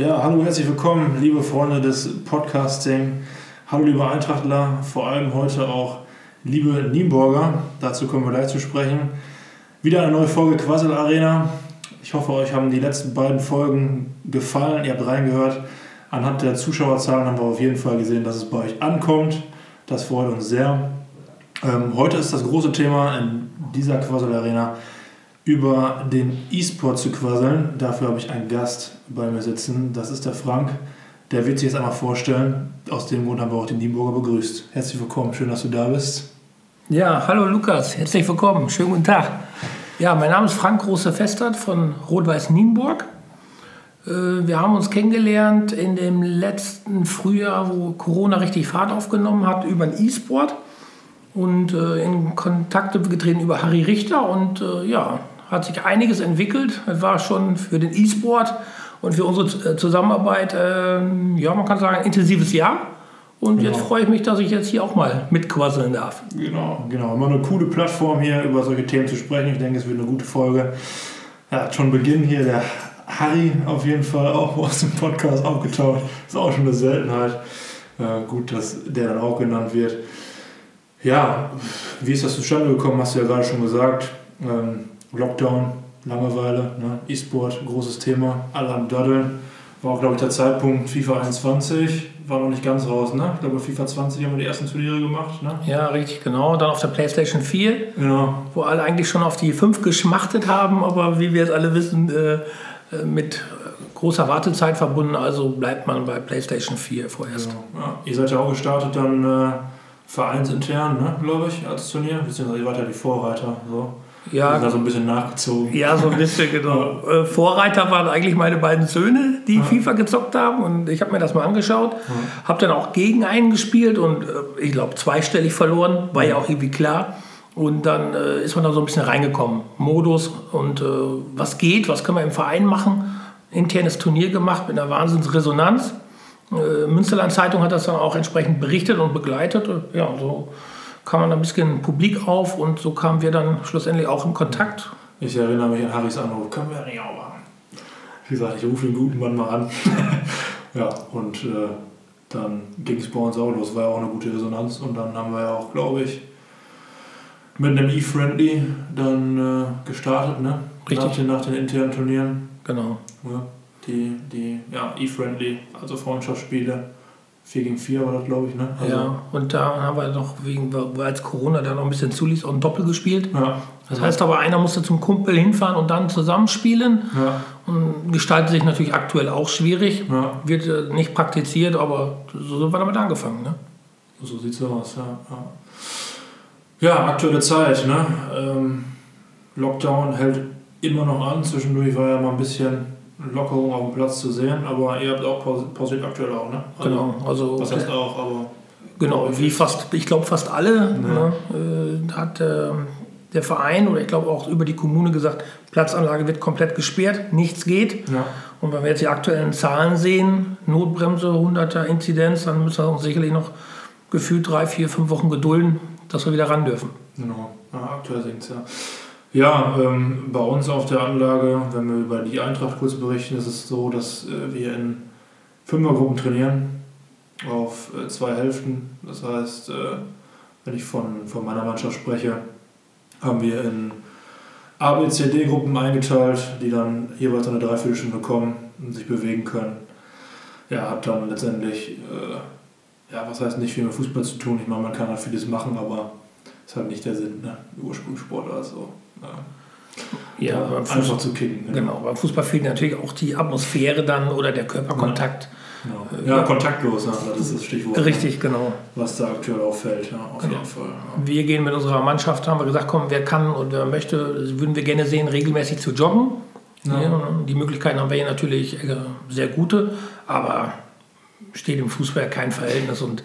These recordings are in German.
Ja, hallo, herzlich willkommen, liebe Freunde des Podcasting. Hallo, liebe Eintrachtler, vor allem heute auch liebe Nienburger. Dazu kommen wir gleich zu sprechen. Wieder eine neue Folge Quassel Arena. Ich hoffe, euch haben die letzten beiden Folgen gefallen. Ihr habt reingehört. Anhand der Zuschauerzahlen haben wir auf jeden Fall gesehen, dass es bei euch ankommt. Das freut uns sehr. Ähm, heute ist das große Thema in dieser Quassel Arena über den E-Sport zu quasseln. Dafür habe ich einen Gast bei mir sitzen. Das ist der Frank. Der wird sich jetzt einmal vorstellen. Aus dem Grund haben wir auch den Nienburger begrüßt. Herzlich willkommen, schön, dass du da bist. Ja, hallo Lukas, herzlich willkommen, schönen guten Tag. Ja, mein Name ist Frank Große-Festert von Rot-Weiß Nienburg. Äh, wir haben uns kennengelernt in dem letzten Frühjahr, wo Corona richtig Fahrt aufgenommen hat, über den E-Sport und äh, in Kontakte getreten über Harry Richter und äh, ja, hat sich einiges entwickelt. Es war schon für den E-Sport und für unsere äh, Zusammenarbeit, äh, ja, man kann sagen, ein intensives Jahr. Und genau. jetzt freue ich mich, dass ich jetzt hier auch mal mitquasseln darf. Genau, genau. Immer eine coole Plattform hier, über solche Themen zu sprechen. Ich denke, es wird eine gute Folge. Ja, schon Beginn hier der Harry auf jeden Fall auch aus dem Podcast aufgetaucht. Ist auch schon eine Seltenheit. Äh, gut, dass der dann auch genannt wird. Ja, wie ist das zustande gekommen, hast du ja gerade schon gesagt. Ähm, Lockdown, Langeweile, ne? E-Sport, großes Thema, alle am Daddeln. War auch, glaube ich, der Zeitpunkt FIFA 21, war noch nicht ganz raus, ne? Ich glaube, FIFA 20 haben wir die ersten Turniere gemacht, ne? Ja, richtig, genau. Dann auf der PlayStation 4, genau. wo alle eigentlich schon auf die 5 geschmachtet haben, aber wie wir jetzt alle wissen, äh, äh mit großer Wartezeit verbunden, also bleibt man bei PlayStation 4 vorerst. Genau. Ja. Ihr seid ja auch gestartet dann äh, vereinsintern, ne, glaube ich, als Turnier, beziehungsweise ihr wart ja die Vorreiter. So. Ja, da so ein bisschen nachgezogen. Ja, so ein bisschen, genau. Ja. Äh, Vorreiter waren eigentlich meine beiden Söhne, die ja. FIFA gezockt haben. Und ich habe mir das mal angeschaut. Ja. Habe dann auch gegen einen gespielt und äh, ich glaube zweistellig verloren. War ja auch irgendwie klar. Und dann äh, ist man da so ein bisschen reingekommen. Modus und äh, was geht, was können wir im Verein machen. Internes Turnier gemacht mit einer Wahnsinnsresonanz. Äh, Münsterland Zeitung hat das dann auch entsprechend berichtet und begleitet. Ja, so kam man ein bisschen publik auf und so kamen wir dann schlussendlich auch in Kontakt. Ich erinnere mich an Harrys Anruf, können wir nicht auch machen. Wie gesagt, ich rufe den guten Mann mal an. ja, und äh, dann ging es bei uns auch los, war ja auch eine gute Resonanz und dann haben wir ja auch, glaube ich, mit einem E-Friendly dann äh, gestartet, ne? Richtig. Nach den, nach den internen Turnieren. Genau. Ja, die die ja, E-Friendly, also Freundschaftsspiele 4 gegen 4 war das, glaube ich, ne? Also ja, und da haben wir noch, wegen, als Corona da noch ein bisschen zuließ, auch ein Doppel gespielt. Ja. Das heißt aber, einer musste zum Kumpel hinfahren und dann zusammenspielen. Ja. Und gestaltet sich natürlich aktuell auch schwierig. Ja. Wird äh, nicht praktiziert, aber so sind wir damit angefangen. Ne? So sieht es aus, ja. ja. Ja, aktuelle Zeit. Ne? Ähm, Lockdown hält immer noch an. Zwischendurch war ja mal ein bisschen Lockerung auf dem Platz zu sehen, aber ihr habt auch pausiert aktuell auch, ne? Also, genau, also. Was heißt auch, aber. Genau, wie fast, ich glaube fast alle ne, äh, hat äh, der Verein oder ich glaube auch über die Kommune gesagt, Platzanlage wird komplett gesperrt, nichts geht. Ja. Und wenn wir jetzt die aktuellen Zahlen sehen, Notbremse, 100er Inzidenz, dann müssen wir uns sicherlich noch gefühlt drei, vier, fünf Wochen gedulden, dass wir wieder ran dürfen. Genau, ja, aktuell sinkt es ja. Ja, ähm, bei uns auf der Anlage, wenn wir über die Eintracht kurz berichten, ist es so, dass äh, wir in Fünfergruppen trainieren auf äh, zwei Hälften. Das heißt, äh, wenn ich von, von meiner Mannschaft spreche, haben wir in A, B, C, D-Gruppen eingeteilt, die dann jeweils eine Dreiviertelstunde kommen und sich bewegen können. Ja, hat dann letztendlich, äh, ja, was heißt nicht viel mit Fußball zu tun. Ich meine, man kann halt vieles machen, aber ist halt nicht der Sinn, ne? Ursprungssportler so. Ja, ja beim Fußball, einfach zu kicken. Ja. Genau, beim Fußball fehlt natürlich auch die Atmosphäre dann oder der Körperkontakt. Genau. Ja, ja, kontaktlos, ja, das ist das Stichwort. Richtig, genau. Was da aktuell auffällt, ja, auf genau. jeden Fall. Ja. Wir gehen mit unserer Mannschaft, haben wir gesagt, komm, wer kann und wer möchte, würden wir gerne sehen, regelmäßig zu joggen. Die Möglichkeiten haben wir hier natürlich äh, sehr gute, aber steht im Fußball kein Verhältnis und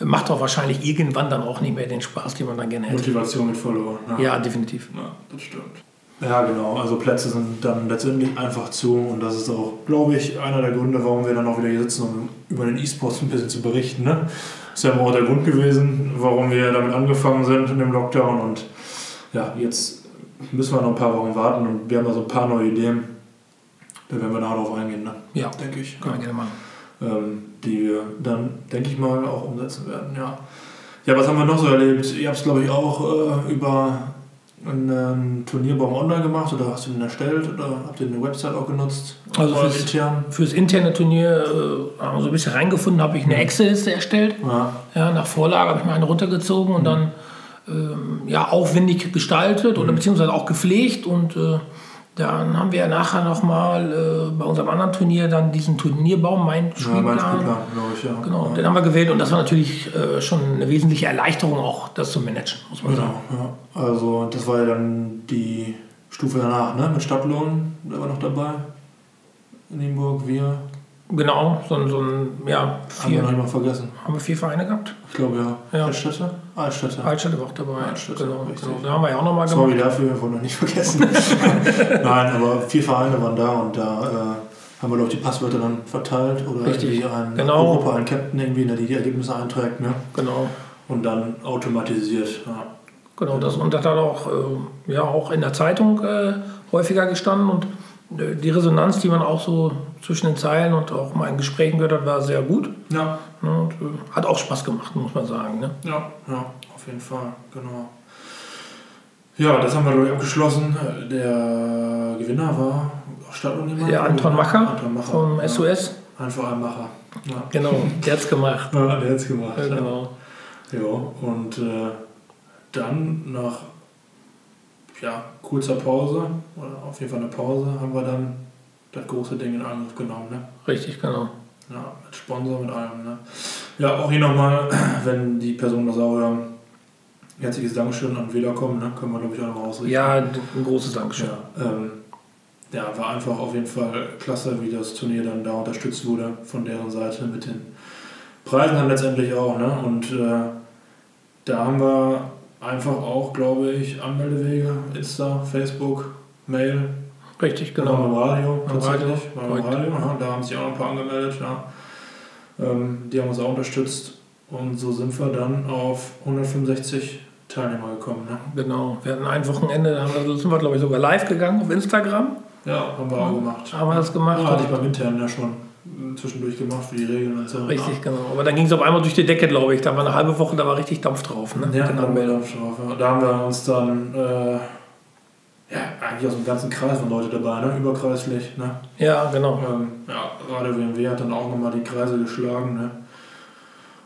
macht auch wahrscheinlich irgendwann dann auch nicht mehr den Spaß, den man dann gerne hätte. Motivation mit verloren. Ja, ja definitiv. Ja, das stimmt. Ja, genau. Also Plätze sind dann letztendlich einfach zu und das ist auch, glaube ich, einer der Gründe, warum wir dann auch wieder hier sitzen, um über den E-Sports ein bisschen zu berichten. Ne? Das ist ja auch der Grund gewesen, warum wir damit angefangen sind in dem Lockdown und ja, jetzt müssen wir noch ein paar Wochen warten und wir haben da so ein paar neue Ideen. Da werden wir nachher drauf eingehen, ne? Ja, denke denke ich. Können wir gerne machen. Ähm, die wir dann, denke ich mal, auch umsetzen werden, ja. Ja, was haben wir noch so erlebt? Ihr habt es, glaube ich, auch äh, über einen Turnierbaum online gemacht oder hast du den erstellt oder habt ihr eine Website auch genutzt? Also fürs- intern? Fürs interne Turnier äh, haben wir so ein bisschen reingefunden, habe ich eine Excel-Liste erstellt. Ja, Ja, nach Vorlage habe ich mal eine runtergezogen und dann ähm, ja, aufwendig gestaltet oder beziehungsweise auch gepflegt. Und äh, dann haben wir nachher nochmal äh, bei unserem anderen Turnier dann diesen Turnierbaum, mein ja mein Spielplan. Spielplan, ich, ja. Genau, ja. den haben wir gewählt und das war natürlich äh, schon eine wesentliche Erleichterung, auch das zu managen, muss man sagen. Genau, ja. Also das war ja dann die Stufe danach, ne? Mit Stadtlohn, der war noch dabei. In Nienburg, wir. Genau, so, ein- so ein, ja, Haben wir vier, noch vergessen. haben wir vier Vereine gehabt. Ich glaube ja. Ja. Altstädte? Altstädte. Altstadt war auch dabei. Altstadt, genau, richtig. genau. Da haben wir ja auch nochmal Sorry gemacht. dafür, wir wollen noch nicht vergessen. Nein, aber vier Vereine waren da und da äh, haben wir, glaube ich, die Passwörter dann verteilt oder Richtig, irgendwie ein genau. Gruppe, ein Captain irgendwie, der die Ergebnisse einträgt, ne? Genau. Und dann automatisiert. Ja. Genau, das, und das hat auch, äh, ja, auch in der Zeitung äh, häufiger gestanden und die Resonanz, die man auch so zwischen den Zeilen und auch mal in Gesprächen gehört hat, war sehr gut. Ja, Ne, und, äh, hat auch Spaß gemacht, muss man sagen. Ne? ja, ja, auf jeden Fall, genau. Ja, das haben wir, glaube ich, abgeschlossen. Der Gewinner war jemand? Der Anton Macher Anton Macher. vom ja. SOS. Ein Vereinsmacher. Ja. Genau, der hat's gemacht. Ja, der hat's gemacht. Ja, ja. genau. Ja, und äh, dann nach ja, kurzer Pause, oder auf jeden Fall eine Pause, haben wir dann das große Ding in Angriff genommen. Ne? Richtig, genau. Ja, mit Sponsor, mit allem. Ne? Ja, auch hier nochmal, wenn die Personen das auch hören, herzliches Dankeschön an Wählercom, ne? können wir glaube ich auch nochmal ausrichten. Ja, ein großes Dankeschön. Ja, ähm, ja, war einfach auf jeden Fall klasse, wie das Turnier dann da unterstützt wurde von deren Seite mit den Preisen dann letztendlich auch. Ne? Und äh, da haben wir einfach auch, glaube ich, Anmeldewege, Insta, Facebook, Mail, Richtig, genau. beim Radio tatsächlich. Radio, Beim korrekt. Radio, ja, da haben sich auch noch ein paar angemeldet. Ja. Ähm, die haben uns auch unterstützt. Und so sind wir dann auf 165 Teilnehmer gekommen. Ne? Genau. Wir hatten ein Wochenende, da sind wir, glaube ich, sogar live gegangen auf Instagram. Ja, haben wir auch gemacht. Haben wir das gemacht. Ja, hatte ich beim Internen ja schon zwischendurch gemacht für die Regeln und so. Richtig, genau. Aber dann ging es auf einmal durch die Decke, glaube ich. Da war eine halbe Woche, da war richtig Dampf drauf. Ne? Ja, den da haben, wir Anmeldungen. dann schon drauf, ja. da haben wir uns dann äh, ja, eigentlich aus dem ganzen Kreis von Leute dabei, ne? überkreislich. Ne? Ja, genau. Ähm, ja, Radio WMW hat dann auch nochmal die Kreise geschlagen. Ne?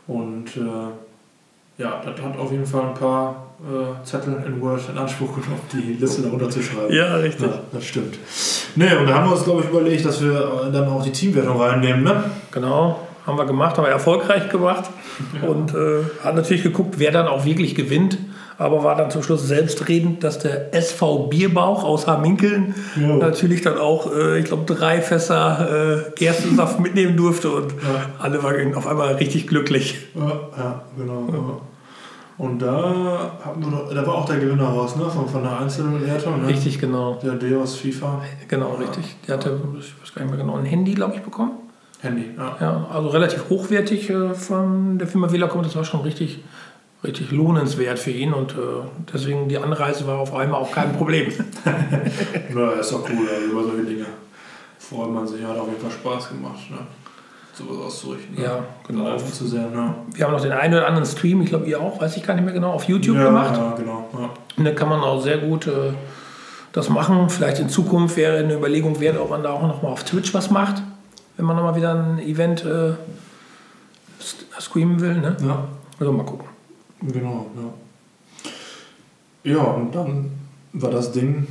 Und äh, ja, das hat auf jeden Fall ein paar äh, Zettel in Word in Anspruch genommen, die Liste darunter zu schreiben. Ja, richtig. Ja, das stimmt. Ne, und da haben wir uns, glaube ich, überlegt, dass wir äh, dann auch die Teamwertung reinnehmen. Ne? Genau. Haben wir gemacht, haben wir erfolgreich gemacht. Und äh, hat natürlich geguckt, wer dann auch wirklich gewinnt. Aber war dann zum Schluss selbstredend, dass der SV Bierbauch aus Haminkeln Ja. natürlich dann auch, äh, ich glaube, drei Fässer äh, Gerstensaft mitnehmen durfte. Und Ja. alle waren auf einmal richtig glücklich. Ja, ja genau. Ja. Und da, doch, da war auch der Gewinner raus, ne? Von, von der Einzelwertung. Ne? Richtig, genau. Der Deos FIFA Genau, richtig. Der hatte, ich weiß gar nicht mehr genau, ein Handy, glaube ich, bekommen. Handy. Ja. Ja, also relativ hochwertig äh, von der Firma Wählerkom. Das war schon richtig, richtig lohnenswert für ihn und äh, deswegen die Anreise war auf einmal auch kein Problem. ja, ist doch cool, also über solche Dinge freut man sich. Hat auf jeden Fall Spaß gemacht, ne? sowas auszurichten. Ja, ne? genau. Live zu sehen, ne? Wir haben noch den einen oder anderen Stream, ich glaube ihr auch, weiß ich gar nicht mehr genau, auf YouTube ja, gemacht. Ja, genau. Ja. Und da kann man auch sehr gut äh, das machen. Vielleicht in Zukunft wäre eine Überlegung wert, ob man da auch noch mal auf Twitch was macht, wenn man noch mal wieder ein Event äh, st- streamen will. Ne? ja. Also mal gucken. Genau, ja. Ja, und dann war das Ding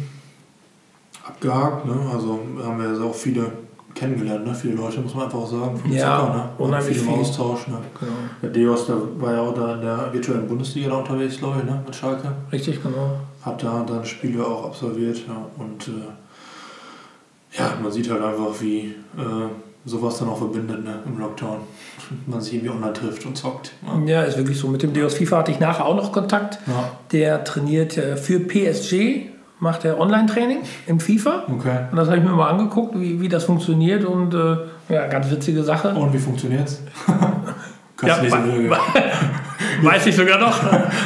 abgehakt, ne? Also haben wir jetzt auch viele kennengelernt, ne? Viele Leute, muss man einfach auch sagen. Viele Ja, Zocker, ne? unheimlich viel im viel. Austausch, ne? Genau. Der Deos, der war ja auch da in der virtuellen Bundesliga da unterwegs, glaube ich, ne? Mit Schalke. Richtig, genau. Hat da dann Spiele auch absolviert, ja. Und äh, ja, man sieht halt einfach, wie äh, sowas dann auch verbindet, ne? Im Lockdown. Man sich irgendwie online trifft und zockt. Ja. Ja, ist wirklich so. Mit dem Deus FIFA hatte ich nachher auch noch Kontakt. ja. Der trainiert äh, für PSG, macht er Online-Training im FIFA. Okay. Und das habe ich mir mal angeguckt, wie, wie das funktioniert. Und äh, ja, ganz witzige Sache. Und wie funktioniert's? Ja, Kannst du nicht so. Weiß ich sogar noch.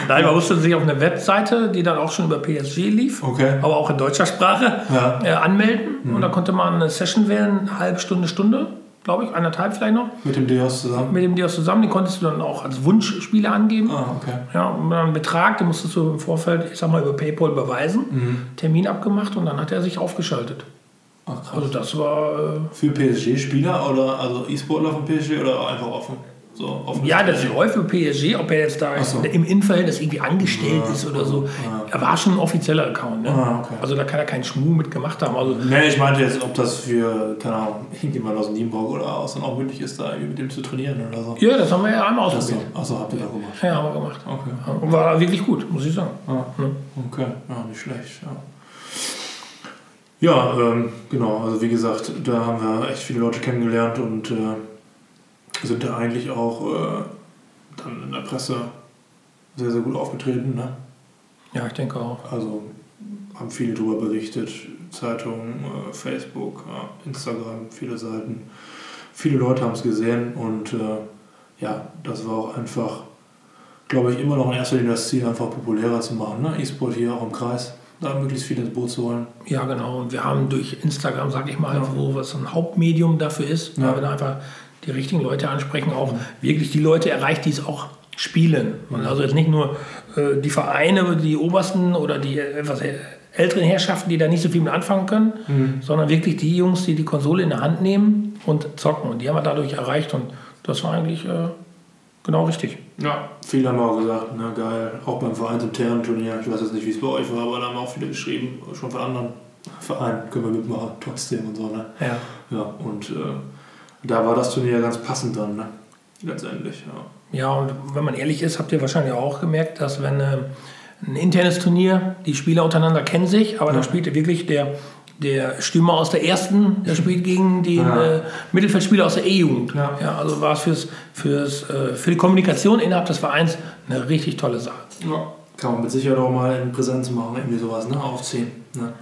Nein, man musste sich auf eine Webseite, die dann auch schon über PSG lief, Okay. aber auch in deutscher Sprache, Ja. äh, anmelden. Und da konnte man eine Session wählen, eine halbe Stunde, Stunde, glaube ich, anderthalb vielleicht noch. Mit dem Dios zusammen? Mit dem Dios zusammen, den konntest du dann auch als Wunschspieler angeben. Ah, okay. Ja, und dann einen Betrag, den musstest du im Vorfeld, ich sag mal, über PayPal überweisen, Mhm. Termin abgemacht und dann hat er sich aufgeschaltet. Ach, krass. Also das war, äh, Für PSG-Spieler oder also E-Sportler von PSG oder einfach offen? So ja, das läuft für PSG, ob er jetzt da so. im Innenverhältnis irgendwie angestellt Ja, ist oder so. ja. Er war schon ein offizieller Account, ne? Ah, okay. Also da kann er keinen Schmuh mitgemacht haben. Also Nee, ich meinte jetzt, ob das für, keine Ahnung, irgendjemand aus Nienburg oder aus dann auch möglich ist, da irgendwie mit dem zu trainieren oder so. ja, das haben wir ja einmal ausprobiert. achso habt ihr da gemacht. Ja, haben wir gemacht. Okay. Und war wirklich gut, muss ich sagen. Ah, okay, ja, nicht schlecht. Ja, ja ähm, genau, also wie gesagt, da haben wir echt viele Leute kennengelernt und äh, sind da eigentlich auch äh, dann in der Presse sehr, sehr gut aufgetreten. Ne? Ja, ich denke auch. Also haben viele darüber berichtet, Zeitungen, äh, Facebook, ja, Instagram, viele Seiten. Viele Leute haben es gesehen und äh, ja, das war auch einfach, glaube ich, immer noch in erster Linie das Ziel, einfach populärer zu machen. Ne? E-Sport hier auch im Kreis, da möglichst viele ins Boot zu holen. Ja, genau. Und wir haben durch Instagram, sag ich mal, wo was ein Hauptmedium dafür ist, Ja. weil wir da einfach die richtigen Leute ansprechen, auch wirklich die Leute erreicht, die es auch spielen. Und also jetzt nicht nur äh, die Vereine, die obersten oder die etwas älteren Herrschaften, die da nicht so viel mit anfangen können, sondern wirklich die Jungs, die die Konsole in der Hand nehmen und zocken. Und die haben wir dadurch erreicht und das war eigentlich äh, genau richtig. Ja, viele haben auch gesagt, na geil, auch beim vereinsinternen Turnier, ich weiß jetzt nicht, wie es bei euch war, aber da haben auch viele geschrieben, schon von anderen Vereinen können wir mitmachen, trotzdem und so. Ne? Ja. Ja, und äh, da war das Turnier ganz passend dann, ne? letztendlich. Ja. Ja, und wenn man ehrlich ist, habt ihr wahrscheinlich auch gemerkt, dass wenn äh, ein internes Turnier, die Spieler untereinander kennen sich, aber Ja. da spielt wirklich der, der Stürmer aus der ersten, der spielt gegen den Ja. äh, Mittelfeldspieler aus der E-Jugend. Ja. also war es fürs, fürs, äh, für die Kommunikation innerhalb des Vereins eine richtig tolle Sache. Ja. Kann man mit Sicherheit auch mal in Präsenz machen, irgendwie sowas, ne? Aufziehen. Ne?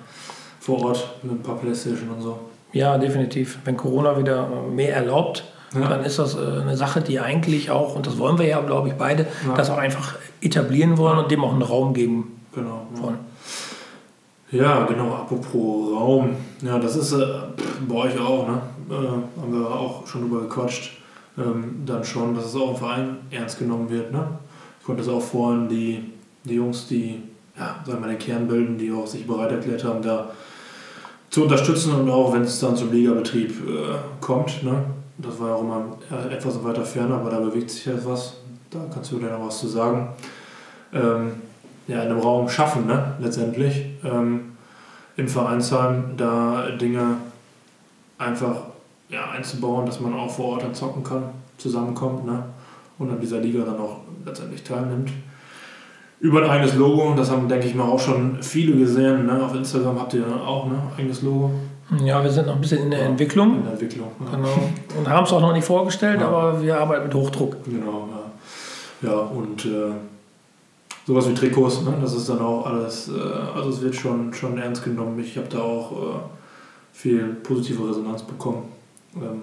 Vor Ort mit ein paar Playstation und so. Ja, definitiv. Wenn Corona wieder mehr erlaubt, Ja. dann ist das äh, eine Sache, die eigentlich auch, und das wollen wir ja, glaube ich, beide, Ja. das auch einfach etablieren wollen und dem auch einen Raum geben Genau. Ja. wollen. Ja, genau, apropos Raum. Ja, das ist äh, bei euch auch, ne? Äh, haben wir auch schon drüber gequatscht. Ähm, dann schon, dass es auch im Verein ernst genommen wird, ne? Ich konnte es auch vorhin, die, die Jungs, die, ja, sagen wir, den Kern bilden, die auch sich bereit erklärt haben, da zu unterstützen und auch wenn es dann zum Ligabetrieb äh, kommt, ne? Das war ja auch immer äh, etwas weiter fern, aber da bewegt sich jetzt was. Da kannst du dir noch was zu sagen. Ähm, ja, in einem Raum schaffen, ne? letztendlich. Ähm, Im Vereinsheim da Dinge einfach ja, einzubauen, dass man auch vor Ort dann zocken kann, zusammenkommt ne? und an dieser Liga dann auch letztendlich teilnimmt. Über ein eigenes Logo, das haben, denke ich mal, auch schon viele gesehen. Ne? Auf Instagram habt ihr auch ne? eigenes Logo Ja, wir sind noch ein bisschen in der Ja. Entwicklung. in der Entwicklung. Ne? Genau. Und haben es auch noch nicht vorgestellt, Ja. aber wir arbeiten mit Hochdruck. Genau, ja. Ja, und äh, sowas wie Trikots, ne? das ist dann auch alles, äh, also es wird schon, schon ernst genommen. Ich habe da auch äh, viel positive Resonanz bekommen, ähm,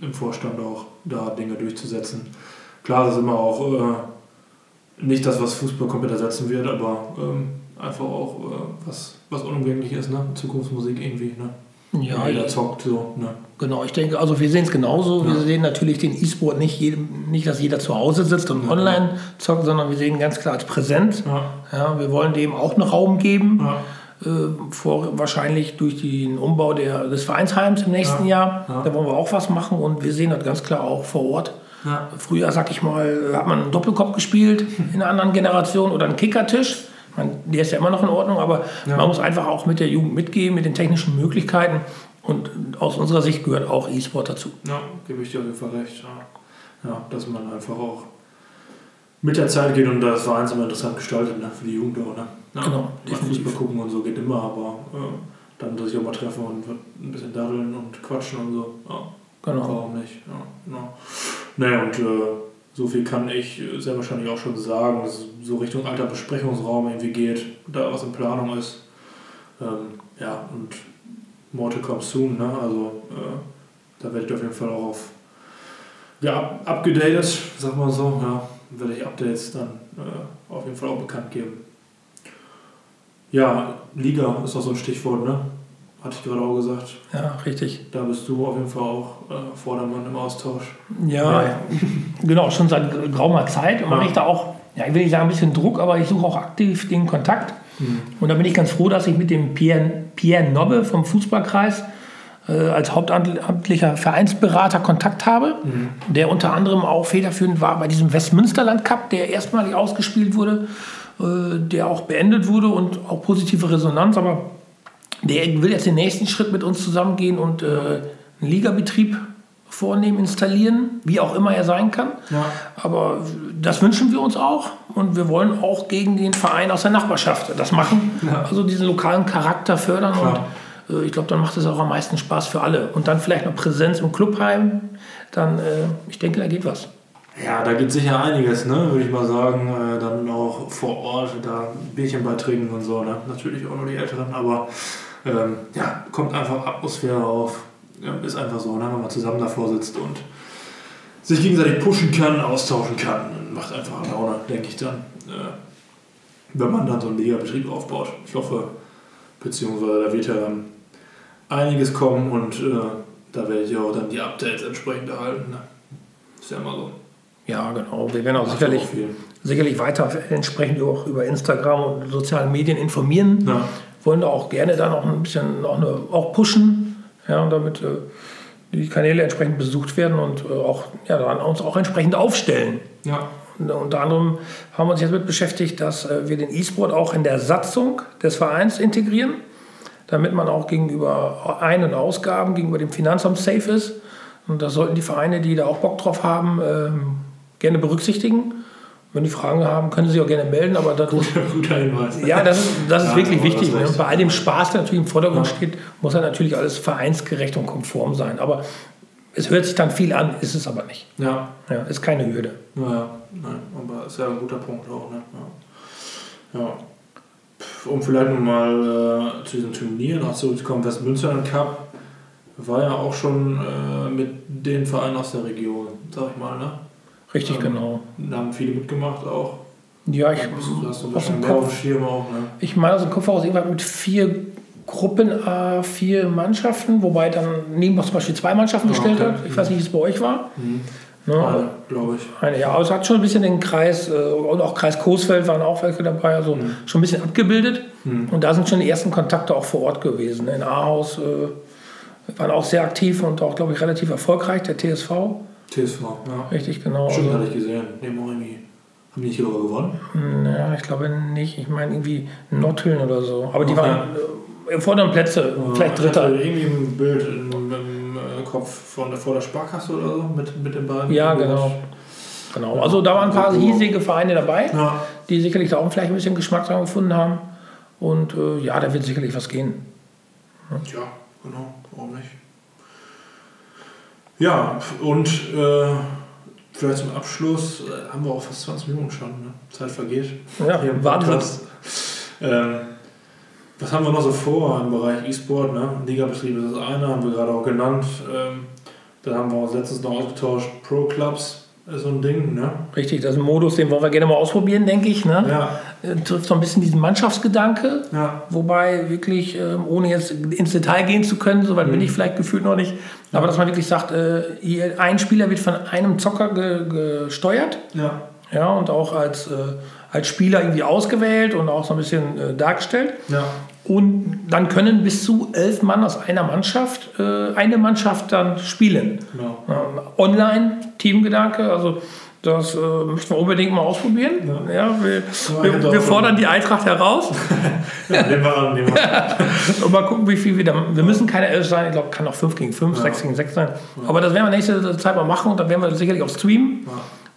im Vorstand auch, da Dinge durchzusetzen. Klar, das ist immer auch äh, nicht das, was Fußball komplett ersetzen wird, aber ähm, einfach auch äh, was, was unumgänglich ist, ne? Zukunftsmusik irgendwie, ne? Ja, Jeder zockt so, ne? genau. Ich denke, also wir sehen es genauso. Wir Ja. sehen natürlich den E-Sport nicht, jedem, nicht, dass jeder zu Hause sitzt und Ja. online zockt, sondern wir sehen ganz klar als Präsenz. Ja, Ja, wir wollen dem auch einen Raum geben. Äh, vor, wahrscheinlich durch den Umbau der, des Vereinsheims im nächsten Jahr. Ja. Da wollen wir auch was machen und wir sehen das ganz klar auch vor Ort. Ja. Früher, sag ich mal, hat man einen Doppelkopf gespielt in einer anderen Generation oder einen Kickertisch. Meine, der ist ja immer noch in Ordnung, aber Ja. man muss einfach auch mit der Jugend mitgehen, mit den technischen Möglichkeiten. Und aus unserer Sicht gehört auch E-Sport dazu. Ja, gebe ich dir auf jeden Fall recht. Ja. ja, dass man einfach auch mit der Zeit geht und das Verein immer interessant gestaltet, ne? für die Jugend auch. Ne? Ja, Genau, definitiv. Fußball gucken und so geht immer, aber äh, dann sich auch mal treffen und ein bisschen daddeln und quatschen und so. Genau. warum nicht? Ja, genau. Naja, und äh, so viel kann ich äh, sehr wahrscheinlich auch schon sagen, dass es so Richtung alter Besprechungsraum irgendwie geht, da was in Planung ist. Ähm, ja, und more to come soon, ne? Also äh, da werde ich auf jeden Fall auch auf ja, abgedatet, sag mal so, ja, werde ich Updates dann äh, auf jeden Fall auch bekannt geben. Ja, Liga ist auch so ein Stichwort, ne? Hatte ich gerade auch gesagt. Ja, richtig. Da bist du auf jeden Fall auch äh, Vordermann im Austausch. Ja, ja. genau, schon seit geraumer Zeit mache ich da auch, ja, ich will nicht sagen ein bisschen Druck, aber ich suche auch aktiv den Kontakt. Mhm. Und da bin ich ganz froh, dass ich mit dem Pierre, Pierre Nobbe vom Fußballkreis äh, als hauptamtlicher Vereinsberater Kontakt habe, mhm. der unter anderem auch federführend war bei diesem Westmünsterland Cup, der erstmalig ausgespielt wurde, äh, der auch beendet wurde und auch positive Resonanz, aber der will jetzt den nächsten Schritt mit uns zusammengehen und äh, einen Ligabetrieb vornehmen, installieren, wie auch immer er sein kann. Ja. Aber das wünschen wir uns auch und wir wollen auch gegen den Verein aus der Nachbarschaft das machen. Ja. Also diesen lokalen Charakter fördern Klar. und äh, ich glaube, dann macht es auch am meisten Spaß für alle. Und dann vielleicht noch Präsenz im Clubheim, dann, äh, ich denke, da geht was. Ja, da geht sicher einiges, ne? würde ich mal sagen. Äh, dann auch vor Ort, da Bierchen beitrinken und so. Ne? Natürlich auch nur die Älteren, aber ähm, ja, kommt einfach Atmosphäre auf. Ja, ist einfach so, ne? wenn man zusammen davor sitzt und sich gegenseitig pushen kann, austauschen kann. Macht einfach Laune, denke ich dann. Äh, wenn man dann so einen Liga-Betrieb aufbaut. Ich hoffe, beziehungsweise da wird ja dann einiges kommen und äh, da werde ich auch dann die Updates entsprechend erhalten. Ne? Ist ja immer so. Ja, genau. Wir werden auch sicherlich, auch sicherlich weiter entsprechend auch über Instagram und sozialen Medien informieren. Ja wollen da auch gerne dann auch ein bisschen auch, eine, auch pushen, ja, damit äh, die Kanäle entsprechend besucht werden und äh, auch, ja, dann uns auch entsprechend aufstellen. Ja. Und, unter anderem haben wir uns jetzt mit beschäftigt, dass äh, wir den E-Sport auch in der Satzung des Vereins integrieren, damit man auch gegenüber Ein- und Ausgaben, gegenüber dem Finanzamt safe ist. Und das sollten die Vereine, die da auch Bock drauf haben, ähm, gerne berücksichtigen. Wenn die Fragen haben, können Sie sich auch gerne melden. Aber das guter, guter Hinweis. Ja, das ist, das ist ja, wirklich wichtig. Ne? Bei all dem Spaß, der natürlich im Vordergrund ja. steht, muss ja natürlich alles vereinsgerecht und konform sein. Aber es hört sich dann viel an, ist es aber nicht. Ja. ja ist keine Hürde. Ja, nein, aber ist ja ein guter Punkt auch. Ne? Ja. ja. Um vielleicht nochmal äh, zu diesen Turnieren noch zurückzukommen, Westmünster Cup war ja auch schon äh, mit den Vereinen aus der Region, sag ich mal, ne? Richtig, ähm, genau. Da haben viele mitgemacht auch. Ja, ich hast du aus dem Kopf, auch, ne? Ich meine aus dem Kopf aus irgendwann mit vier Gruppen, äh, vier Mannschaften, wobei dann Nienbach zum Beispiel zwei Mannschaften gestellt okay. hat. Ich weiß nicht, wie es bei euch war. Mhm. Ne? Eine, glaube ich. Eine, ja, aber es hat schon ein bisschen den Kreis, äh, und auch Kreis Coesfeld waren auch welche dabei, also mhm. schon ein bisschen abgebildet. Mhm. Und da sind schon die ersten Kontakte auch vor Ort gewesen. In Ahaus äh, waren auch sehr aktiv und auch, glaube ich, relativ erfolgreich, der TSV. TSV, ja. Richtig, genau. Stimmt, also, hatte ich gesehen. Neben irgendwie. Haben die nicht sogar gewonnen? Ja, ich glaube nicht. Ich meine irgendwie Notteln oder so. Aber die okay. waren äh, vorderen Plätze, ja, vielleicht Dritter. Irgendwie ein Bild im, im äh, Kopf von vor der Sparkasse oder so mit, mit den beiden. Ja, genau. Genau. Also da waren ein paar hiesige Vereine dabei, ja. die sicherlich da auch vielleicht ein bisschen Geschmack dran gefunden haben. Und äh, ja, da wird sicherlich was gehen. Ja, ja genau. Warum nicht? Ja, und äh, vielleicht zum Abschluss äh, haben wir auch fast 20 Minuten schon. Ne? Zeit vergeht. Ja, wartet. Ähm, was haben wir noch so vor im Bereich E-Sport? Ne? Ligabetrieb ist das eine, haben wir gerade auch genannt. Ähm, da haben wir uns letztens noch ausgetauscht. Pro Clubs ist so ein Ding. Ne? Richtig, das ist ein Modus, den wollen wir gerne mal ausprobieren, denke ich. Ne? Ja. Äh, trifft so ein bisschen diesen Mannschaftsgedanke, ja. wobei wirklich, ähm, ohne jetzt ins Detail gehen zu können, soweit mhm. bin ich vielleicht gefühlt noch nicht, aber dass man wirklich sagt, äh, ein Spieler wird von einem Zocker ge gesteuert ja. Ja, und auch als, äh, als Spieler irgendwie ausgewählt und auch so ein bisschen dargestellt. Ja. Und dann können bis zu elf Mann aus einer Mannschaft eine Mannschaft dann spielen. Ja. online, Teamgedanke, also das äh, möchten wir unbedingt mal ausprobieren. Ja. ja wir, wir, wir, fordern die Eintracht heraus. ja, nehmen wir an, nehmen wir an. Und mal gucken, wie viel wir da. Wir müssen keine 11 sein, ich glaube, kann auch 5 gegen 5, ja. 6 gegen 6 sein. Ja. Aber das werden wir nächste Zeit mal machen und dann werden wir sicherlich auch streamen.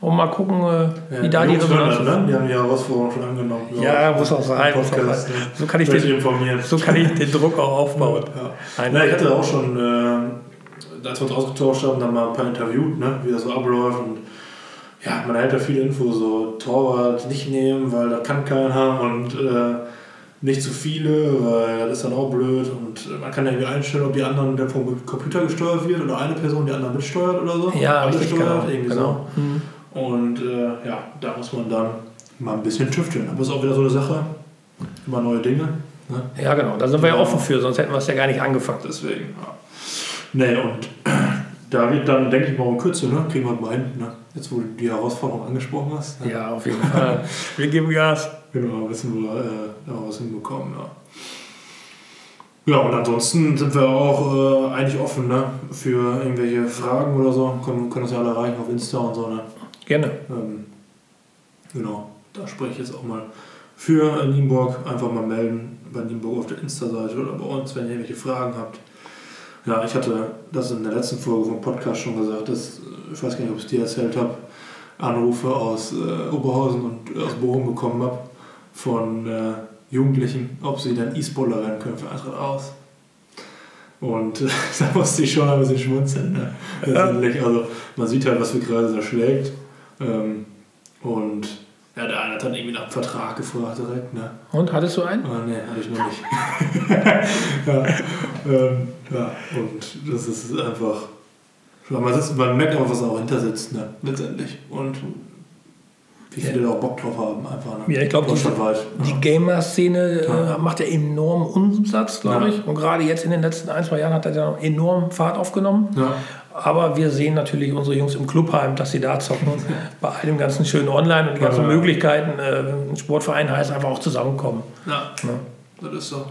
Und mal gucken, äh, wie da die Resonanz ist. Ne? Die haben die Herausforderung schon angenommen. Ja, muss auch sein. Muss auch sein. So, kann ich den, so kann ich den Druck auch aufbauen. Ja. Na, ich hatte auch schon, äh, als wir uns ausgetauscht haben, dann mal ein paar interviewt, ne? wie das so abläuft. Und ja, man hält da viele Infos, so Torwart nicht nehmen, weil da kann keiner und äh, nicht zu viele, weil das ist dann auch blöd und man kann ja irgendwie einstellen, ob die anderen dann vom Computer gesteuert wird oder eine Person die anderen mitsteuert oder so. Ja, Alle richtig, steuert, genau. irgendwie genau. so. Mhm. Und äh, ja, da muss man dann mal ein bisschen tüfteln. Aber es ist auch wieder so eine Sache, immer neue Dinge. Ne? Ja, genau. Da sind wir ja offen für, sonst hätten wir es ja gar nicht angefangen. Deswegen, ja. Nee, und da wird dann, denke ich mal, in Kürze, ne? kriegen wir mal hin. Ne? Jetzt, wo du die Herausforderung angesprochen hast. Ne? Ja, auf jeden Fall. wir geben Gas. Genau, wissen wir äh, daraus hinbekommen. Ja. Ja, und ansonsten sind wir auch äh, eigentlich offen ne? für irgendwelche Fragen oder so. Können, können uns ja alle erreichen auf Insta und so. Ne? Gerne. Ähm, genau, da spreche ich jetzt auch mal für Nienburg. Einfach mal melden bei Nienburg auf der Insta-Seite oder bei uns, wenn ihr irgendwelche Fragen habt. Ja, ich hatte das in der letzten Folge vom Podcast schon gesagt, dass, ich weiß gar nicht, ob ich es dir erzählt habe, Anrufe aus äh, Oberhausen und aus Bochum bekommen habe von äh, Jugendlichen, ob sie denn E-Spoiler werden können für Eintracht aus. Und äh, da musste ich schon ein bisschen schmunzeln. Ne? Letztendlich. Also man sieht halt, was für Kreise da schlägt. Ähm, und ja, der eine hat dann irgendwie nach einem Vertrag gefragt direkt. Ne? Und hattest du einen? Ah, nee, hatte ich noch nicht. ja, ähm, ja, und das ist einfach. Man, sitzt, man merkt einfach, was da auch hinter sitzt, ne? letztendlich. Und wie viele ja. da auch Bock drauf haben, einfach. Ne? Ja, ich glaube, die, die Gamer-Szene ja. äh, macht ja enormen Umsatz, glaube ja. ich. Und gerade jetzt in den letzten ein, zwei Jahren hat er ja enorm Fahrt aufgenommen. Aber wir sehen natürlich unsere Jungs im Clubheim, dass sie da zocken. bei all dem ganzen schönen Online und die ganzen Möglichkeiten. Äh, ein Sportverein heißt einfach auch zusammenkommen. Ja, das ist so.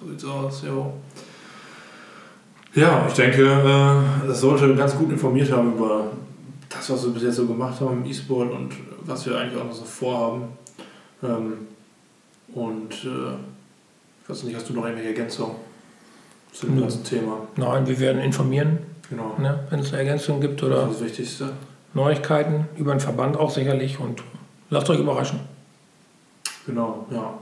So sieht's aus, jo. Ja, ich denke, äh, das sollte ganz gut informiert haben über das, was wir bis jetzt so gemacht haben im E-Sport und was wir eigentlich auch noch so vorhaben. Ähm, und äh, ich weiß nicht, hast du noch irgendwelche Ergänzungen zu dem ganzen Thema? Nein, wir werden informieren, genau. ne, wenn es Ergänzungen gibt oder das, das Wichtigste. Neuigkeiten über den Verband auch sicherlich und lasst euch überraschen. Genau, ja.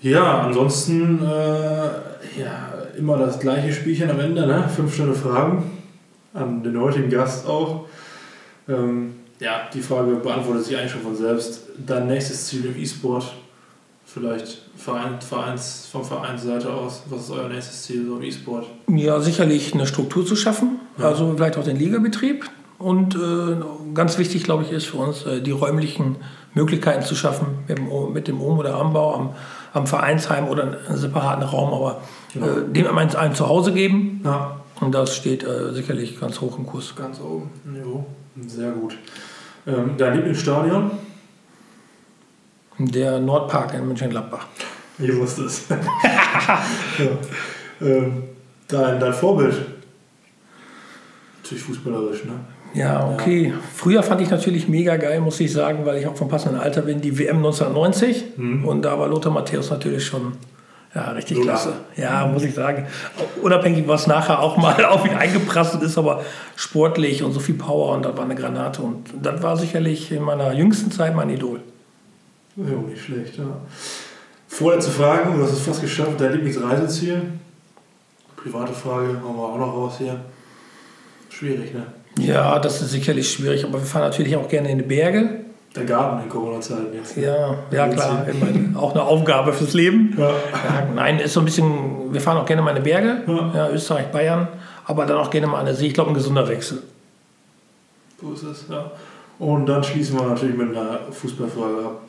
Ja, ansonsten äh, ja, immer das gleiche Spielchen am Ende, ne? Fünf Sterne Fragen an den heutigen Gast auch. Ähm, ja, die Frage beantwortet sich eigentlich schon von selbst. Dein nächstes Ziel im E-Sport, vielleicht Verein, Vereins, vom Vereinsseite aus, was ist euer nächstes Ziel so im E-Sport? Ja, sicherlich eine Struktur zu schaffen, ja. also vielleicht auch den Ligabetrieb. Und äh, ganz wichtig, glaube ich, ist für uns, äh, die räumlichen Möglichkeiten zu schaffen, mit dem, mit dem Um- oder Anbau am, am Vereinsheim oder einen separaten Raum, aber genau. äh, dem einem ein Zuhause geben. Ja. Und das steht äh, sicherlich ganz hoch im Kurs. Ganz oben, jo. sehr gut. Ähm, dein Lieblingsstadion? Der Nordpark in Mönchengladbach. Ich wusste es. ja. ähm, dein, dein Vorbild? Natürlich fußballerisch, ne? Ja, okay. Ja. Früher fand ich natürlich mega geil, muss ich sagen, weil ich auch vom passenden Alter bin, die WM 1990. Mhm. Und da war Lothar Matthäus natürlich schon ja, richtig so klasse. Ja, muss ich sagen. Unabhängig, was nachher auch mal auf ihn eingeprasselt ist, aber sportlich und so viel Power und das war eine Granate. Und das war sicherlich in meiner jüngsten Zeit mein Idol. Ja, nicht schlecht, ja. Vorletzte Frage, du hast es fast geschafft. Dein Lieblingsreiseziel? Private Frage, haben wir auch noch raus hier. Schwierig, ne? Ja, das ist sicherlich schwierig, aber wir fahren natürlich auch gerne in die Berge. Der Garten in Corona-Zeiten jetzt. Ja, ja klar. auch eine Aufgabe fürs Leben. Ja. Ja, nein, ist so ein bisschen, wir fahren auch gerne mal in die Berge, ja. ja Österreich, Bayern, aber dann auch gerne mal an der See. Ich glaube, ein gesunder Wechsel. So ist es, ja. Und dann schließen wir natürlich mit einer Fußballfrage ab.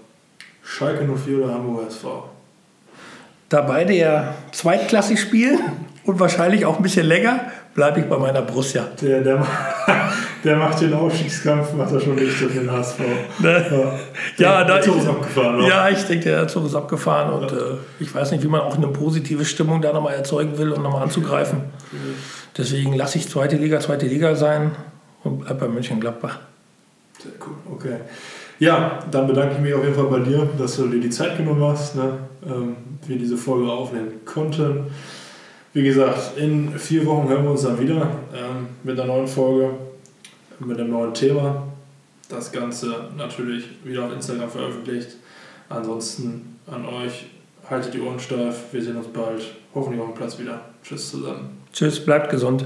Schalke 04 oder Hamburger SV? Da beide ja zweitklassig spielen und wahrscheinlich auch ein bisschen länger, bleibe ich bei meiner Borussia. Der, der, der macht den Aufstiegskampf, macht er schon nicht für den HSV. Ne? Ja, ja, der, Zug ist abgefahren. Oder? Ja, ich denke, der Zug ist abgefahren und äh, ich weiß nicht, wie man auch eine positive Stimmung da nochmal erzeugen will, um nochmal anzugreifen. Deswegen lasse ich zweite Liga, zweite Liga sein und bleibe bei München-Gladbach. Sehr cool, okay. Ja, dann bedanke ich mich auf jeden Fall bei dir, dass du dir die Zeit genommen hast, ne, ähm, wir diese Folge aufnehmen konnten. Wie gesagt, in vier Wochen hören wir uns dann wieder ähm, mit einer neuen Folge, mit einem neuen Thema. Das Ganze natürlich wieder auf Instagram veröffentlicht. Ansonsten an euch, haltet die Ohren steif. Wir sehen uns bald, hoffentlich auf dem Platz wieder. Tschüss zusammen. Tschüss, bleibt gesund.